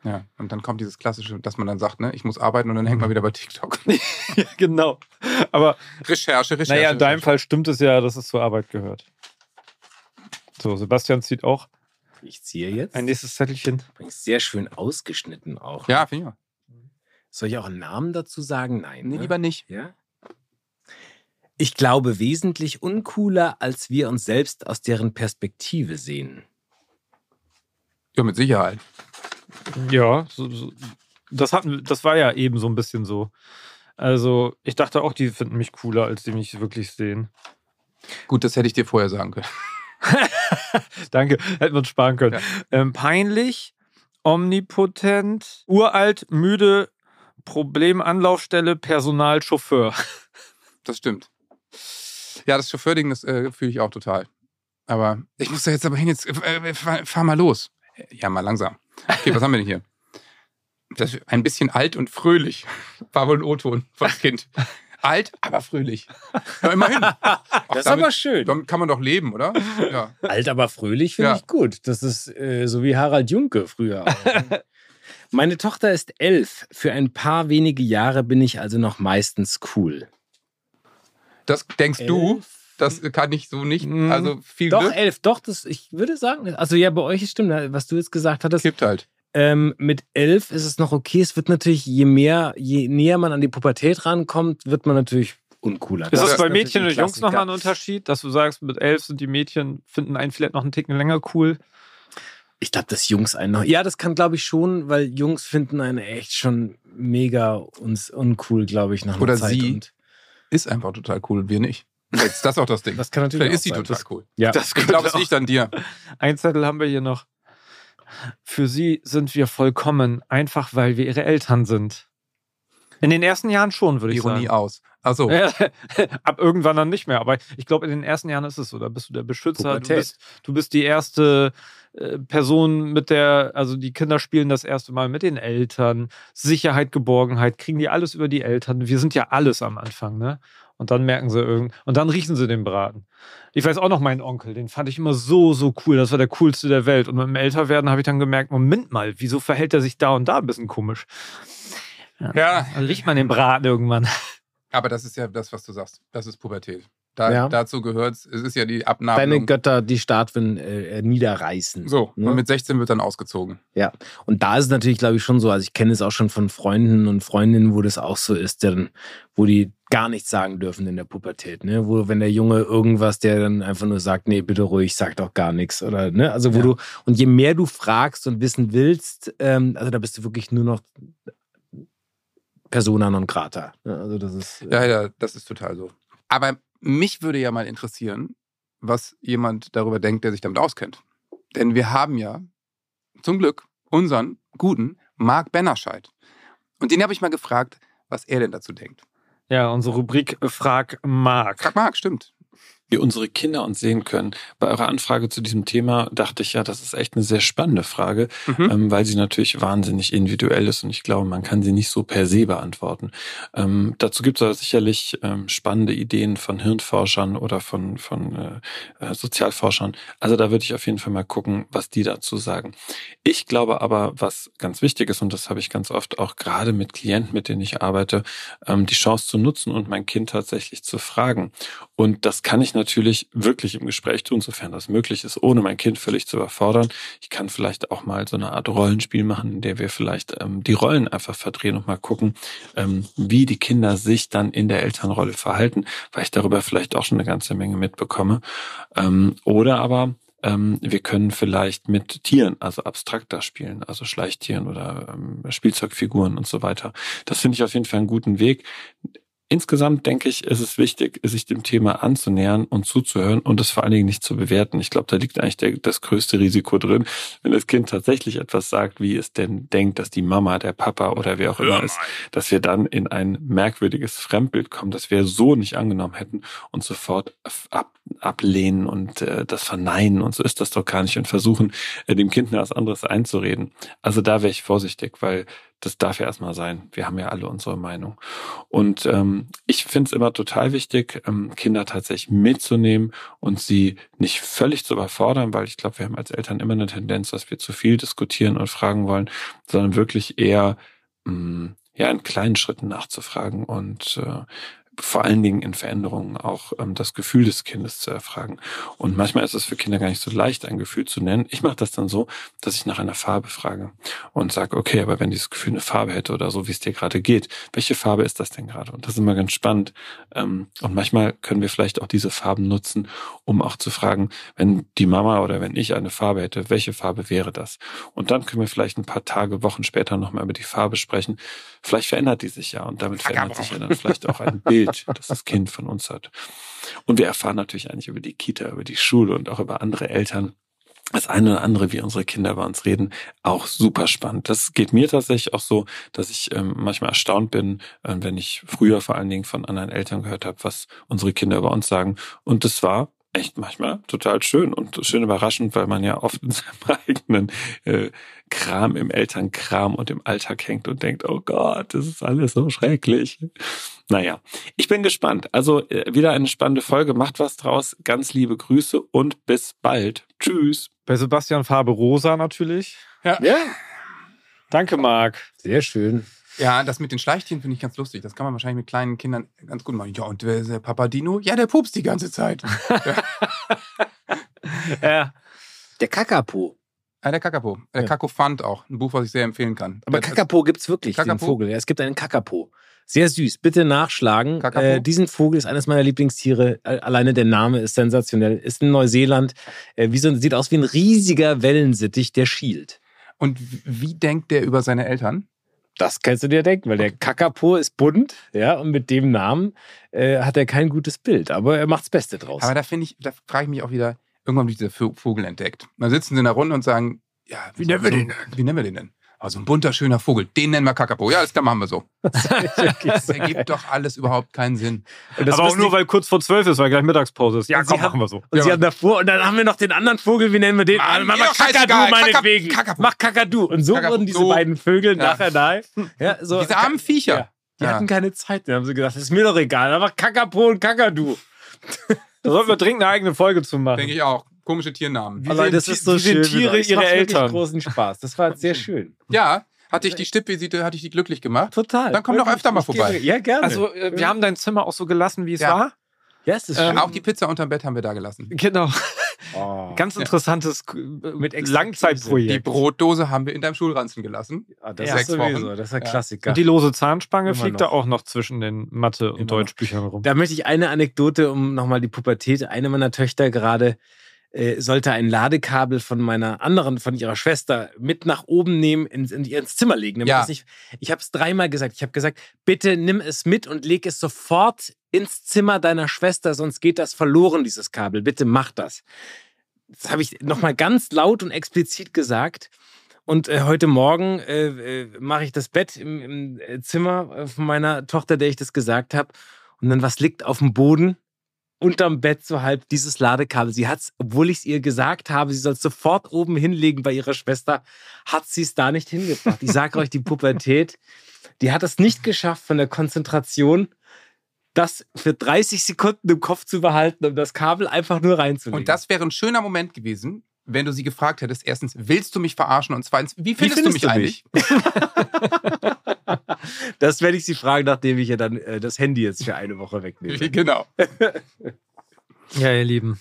Ja, und dann kommt dieses klassische, dass man dann sagt, ne, ich muss arbeiten und dann hängt man wieder bei TikTok. <laughs> ja, genau. Aber Recherche, Recherche. naja, in deinem Recherche. Fall stimmt es ja, dass es zur Arbeit gehört. So, Sebastian zieht auch Ich ziehe jetzt. ein nächstes Zettelchen. Übrigens sehr schön ausgeschnitten auch. Ja, finde ich auch. Soll ich auch einen Namen dazu sagen? Nein. Nee, ne? lieber nicht. Ja. Ich glaube, wesentlich uncooler, als wir uns selbst aus deren Perspektive sehen. Ja, mit Sicherheit. Ja, so, so, das, hatten, das war ja eben so ein bisschen so. Also, ich dachte auch, die finden mich cooler, als die mich wirklich sehen. Gut, das hätte ich dir vorher sagen können. <laughs> Danke, hätten wir uns sparen können. Ja. Ähm, peinlich, omnipotent, uralt, müde, Problemanlaufstelle, Personal, Chauffeur. Das stimmt. Ja, das Chauffeurding, das äh, fühle ich auch total. Aber ich muss da jetzt aber hin, jetzt äh, fahr, fahr mal los. Ja, mal langsam. Okay, was haben wir denn hier? Das ist ein bisschen alt und fröhlich. War wohl ein O-Ton von Kind. Alt, aber fröhlich. Ja, immerhin. Ach, Das ist damit, aber schön. damit kann man doch leben, oder? Ja. Alt, aber fröhlich finde Ja. ich gut. Das ist äh, so wie Harald Junke früher. Auch. <laughs> Meine Tochter ist elf. Für ein paar wenige Jahre bin ich also noch meistens cool. Das denkst du, Elf? das kann ich so nicht. Mhm. Also viel Doch, Glück elf, doch, das, ich würde sagen, also ja, bei euch ist stimmt, was du jetzt gesagt hattest. kippt halt. Ähm, mit elf ist es noch okay. Es wird natürlich, je mehr, je näher man an die Pubertät rankommt, wird man natürlich uncooler. Ist das ist bei natürlich Mädchen und Jungs nochmal ein. Unterschied, dass du sagst, mit elf sind die Mädchen, finden einen vielleicht noch einen Ticken länger cool? Ich glaube, dass Jungs einen noch. Ja, das kann, glaube ich, schon, weil Jungs finden einen echt schon mega uns uncool, glaube ich, nach einer Oder Zeit. sie. Und Ist einfach total cool und wir nicht. Vielleicht ist das auch das Ding. das kann natürlich Vielleicht auch ist sie sein. total cool. Ja. Das Ich glaube, es auch- liegt an dir. <laughs> Ein Zettel haben wir hier noch. Für sie sind wir vollkommen, einfach weil wir ihre Eltern sind. In den ersten Jahren schon, würde ich Ironie sagen. aus. Ja, <laughs> ab irgendwann dann nicht mehr. Aber ich glaube, in den ersten Jahren ist es so. Da bist du der Beschützer. Du bist, du bist die erste äh, Person, mit der, also die Kinder spielen das erste Mal mit den Eltern. Sicherheit, Geborgenheit, kriegen die alles über die Eltern. Wir sind ja alles am Anfang, ne? Und dann merken sie irgend, und dann riechen sie den Braten. Ich weiß auch noch meinen Onkel, den fand ich immer so, so cool. Das war der coolste der Welt. Und mit dem Älterwerden habe ich dann gemerkt, Moment mal, wieso verhält er sich da und da ein bisschen komisch? Ja, Dann riecht man den Braten irgendwann. Aber das ist ja das, was du sagst. Das ist Pubertät. Da, Ja. Dazu gehört es, es ist ja die Deine Abnabelung. Götter, die Statuen äh, niederreißen. So, Ne? und mit 16 wird dann ausgezogen. Ja, und da ist es natürlich, glaube ich, schon so, also ich kenne es auch schon von Freunden und Freundinnen, wo das auch so ist, denn, wo die gar nichts sagen dürfen in der Pubertät, ne? Wo, wenn der Junge irgendwas, der dann einfach nur sagt, nee, bitte ruhig, sag doch gar nichts. Oder, ne? Also wo Ja. du, und je mehr du fragst und wissen willst, ähm, also da bist du wirklich nur noch Persona non grata. Also das ist. äh, Ja, ja, das ist total so. Aber mich würde ja mal interessieren, was jemand darüber denkt, der sich damit auskennt. Denn wir haben ja zum Glück unseren guten Marc Bennerscheid. Und den habe ich mal gefragt, was er denn dazu denkt. Ja, unsere Rubrik Frag Marc. Frag Marc, stimmt. Wie unsere Kinder uns sehen können. Bei eurer Anfrage zu diesem Thema dachte ich ja, das ist echt eine sehr spannende Frage, Mhm. ähm, weil sie natürlich wahnsinnig individuell ist und ich glaube, man kann sie nicht so per se beantworten. Ähm, dazu gibt es aber sicherlich ähm, spannende Ideen von Hirnforschern oder von, von äh, äh, Sozialforschern. Also da würde ich auf jeden Fall mal gucken, was die dazu sagen. Ich glaube aber, was ganz wichtig ist, und das habe ich ganz oft auch gerade mit Klienten, mit denen ich arbeite, ähm, die Chance zu nutzen und mein Kind tatsächlich zu fragen. Und das kann ich natürlich wirklich im Gespräch tun, sofern das möglich ist, ohne mein Kind völlig zu überfordern. Ich kann vielleicht auch mal so eine Art Rollenspiel machen, in der wir vielleicht ähm, die Rollen einfach verdrehen und mal gucken, ähm, wie die Kinder sich dann in der Elternrolle verhalten, weil ich darüber vielleicht auch schon eine ganze Menge mitbekomme. Ähm, oder aber ähm, wir können vielleicht mit Tieren, also abstrakter spielen, also Schleichtieren oder ähm, Spielzeugfiguren und so weiter. Das finde ich auf jeden Fall einen guten Weg. Insgesamt denke ich, ist es wichtig, sich dem Thema anzunähern und zuzuhören und es vor allen Dingen nicht zu bewerten. Ich glaube, da liegt eigentlich der, das größte Risiko drin, wenn das Kind tatsächlich etwas sagt, wie es denn denkt, dass die Mama, der Papa oder wer auch immer ist, dass wir dann in ein merkwürdiges Fremdbild kommen, das wir so nicht angenommen hätten und sofort ab, ablehnen und äh, das verneinen und so ist das doch gar nicht und versuchen, äh, dem Kind was anderes einzureden. Also da wäre ich vorsichtig, weil das darf ja erstmal sein. Wir haben ja alle unsere Meinung. Und ähm, ich finde es immer total wichtig, ähm, Kinder tatsächlich mitzunehmen und sie nicht völlig zu überfordern, weil ich glaube, wir haben als Eltern immer eine Tendenz, dass wir zu viel diskutieren und fragen wollen, sondern wirklich eher mh, ja in kleinen Schritten nachzufragen und äh, vor allen Dingen in Veränderungen auch ähm, das Gefühl des Kindes zu erfragen. Und manchmal ist es für Kinder gar nicht so leicht, ein Gefühl zu nennen. Ich mache das dann so, dass ich nach einer Farbe frage und sage, okay, aber wenn dieses Gefühl eine Farbe hätte oder so, wie es dir gerade geht, welche Farbe ist das denn gerade? Und das ist immer ganz spannend. Ähm, und manchmal können wir vielleicht auch diese Farben nutzen, um auch zu fragen, wenn die Mama oder wenn ich eine Farbe hätte, welche Farbe wäre das? Und dann können wir vielleicht ein paar Tage, Wochen später nochmal über die Farbe sprechen. Vielleicht verändert die sich ja und damit verändert sich ja dann vielleicht auch ein Bild, das das Kind von uns hat. Und wir erfahren natürlich eigentlich über die Kita, über die Schule und auch über andere Eltern, das eine oder andere, wie unsere Kinder bei uns reden, auch super spannend. Das geht mir tatsächlich auch so, dass ich ähm, manchmal erstaunt bin, äh, wenn ich früher vor allen Dingen von anderen Eltern gehört habe, was unsere Kinder über uns sagen. Und das war echt manchmal total schön und schön überraschend, weil man ja oft in seinem <laughs> eigenen äh, Kram, im Elternkram und im Alltag hängt und denkt, oh Gott, das ist alles so schrecklich. Naja, ich bin gespannt. Also äh, wieder eine spannende Folge. Macht was draus. Ganz liebe Grüße und bis bald. Tschüss. Bei Sebastian Farbe rosa natürlich. Ja, Danke, Marc. sehr schön. Ja, das mit den Schleichtieren finde ich ganz lustig. Das kann man wahrscheinlich mit kleinen Kindern ganz gut machen. Ja, und wer ist der Papadino? Ja, der pupst die ganze Zeit. <laughs> Ja. Der Kakapo. Ah, der Kakapo. Der Ja. Kakofant auch. Ein Buch, was ich sehr empfehlen kann. Aber Kakapo gibt's wirklich, den Kakapo? Vogel. Ja, es gibt einen Kakapo. Sehr süß. Bitte nachschlagen. Kakapo? Äh, diesen Vogel ist eines meiner Lieblingstiere. Äh, Alleine der Name ist sensationell. Ist in Neuseeland. Äh, wie so, sieht aus wie ein riesiger Wellensittich, der schielt. Und wie denkt der über seine Eltern? Das kannst du dir denken, weil der Kakapo ist bunt, ja, und mit dem Namen äh, hat er kein gutes Bild, aber er macht's Beste draus. Aber da finde ich, da frage ich mich auch wieder, irgendwann diesen Vo- Vogel entdeckt. Dann sitzen sie in der Runde und sagen, ja, wie nennen wir den denn? Wie nennen wir den denn? Also ein bunter, schöner Vogel, den nennen wir Kakapo. Ja, alles klar, machen wir <laughs> so. Das ergibt doch alles überhaupt keinen Sinn. Und das Aber auch nur, weil kurz vor zwölf ist, weil gleich Mittagspause ist. Ja, komm, haben- machen wir so. Und sie haben davor, und dann haben wir noch den anderen Vogel, wie nennen wir den? Mann, Mach mal doch Kakadu meinetwegen. Kaka- Kakapo. Mach Kakadu. Und so Kakapo. wurden diese So. beiden Vögel Ja. nachher da. <laughs> Ja, so, Diese armen Viecher. Ja. Die Ja. hatten keine Zeit. Dann haben sie gesagt, das ist mir doch egal. Aber Kakapo und Kakadu. Da sollten wir dringend eine eigene Folge zu machen. Denke ich auch. Komische Tiernamen. Wie Aber sehen das ist so wie sehen schön. Tiere Das ihre Eltern? großen Spaß. Das war sehr schön. Ja, hatte ich die Stippvisite, hatte ich die glücklich gemacht. Total. Dann komm doch öfter mal vorbei. gebe- Ja, gerne. Also, äh, wir haben dein Zimmer auch so gelassen, wie es Ja. war. ja, es ist ähm, schön. Auch die Pizza unterm Bett haben wir da gelassen. Genau. Oh. <laughs> Ganz interessantes äh, Mit extra Die Langzeitprojekt. Brotdose haben wir in deinem Schulranzen gelassen. Ah, das Ja, ist sowieso. Wochen. Das ist ein Ja. Klassiker. Und die lose Zahnspange Immer fliegt noch. da auch noch zwischen den Mathe- und Immer Deutschbüchern rum. Da möchte ich eine Anekdote, um nochmal die Pubertät. Eine meiner Töchter gerade äh, sollte ein Ladekabel von meiner anderen, von ihrer Schwester mit nach oben nehmen, ins, in, ins Zimmer legen. Ja. nicht, ich habe es dreimal gesagt. Ich habe gesagt, bitte nimm es mit und leg es sofort ins Zimmer deiner Schwester, sonst geht das verloren, dieses Kabel. Bitte mach das. Das habe ich nochmal ganz laut und explizit gesagt. Und äh, heute Morgen äh, äh, mache ich das Bett im, im äh, Zimmer von meiner Tochter, der ich das gesagt habe. Und dann was liegt auf dem Boden? Unterm Bett so halb dieses Ladekabel. Sie hat es, obwohl ich es ihr gesagt habe, sie soll es sofort oben hinlegen bei ihrer Schwester, hat sie es da nicht hingebracht. Ich sage euch, die Pubertät, die hat es nicht geschafft von der Konzentration, das für 30 Sekunden im Kopf zu behalten, um das Kabel einfach nur reinzulegen. Und das wäre ein schöner Moment gewesen, wenn du sie gefragt hättest, erstens, willst du mich verarschen? Und zweitens, wie findest, du mich eigentlich? <laughs> das werde ich sie fragen, nachdem ich ja dann äh, das Handy jetzt für eine Woche wegnehme. <laughs> genau. Ja, ihr Lieben.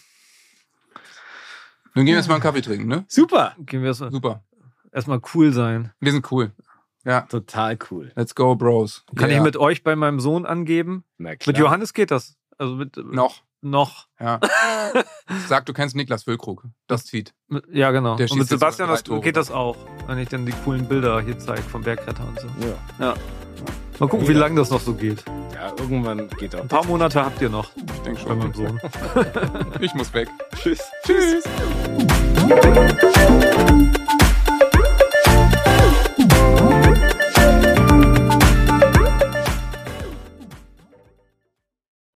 Nun gehen wir jetzt mal einen Kaffee trinken, ne? Super. Gehen wir erstmal Super. erstmal cool sein. Wir sind cool. Ja, Total cool. let's go, Bros. Kann Ja. ich mit euch bei meinem Sohn angeben? Na klar. Mit Johannes geht das. Also mit Noch. Noch. Ja. <laughs> Sag, du kennst Niklas Füllkrug. Das Tweet. Ja, genau. Der Und mit Sebastian das, geht das auch, wenn ich dann die coolen Bilder hier zeige vom Bergretter und so. Ja. Mal gucken, wie lange das noch so geht. ja, irgendwann geht auch. Ein paar Monate habt ihr noch Ich denke bei meinem schon. Sohn. <laughs> Ich muss weg. Tschüss. Tschüss. Tschüss.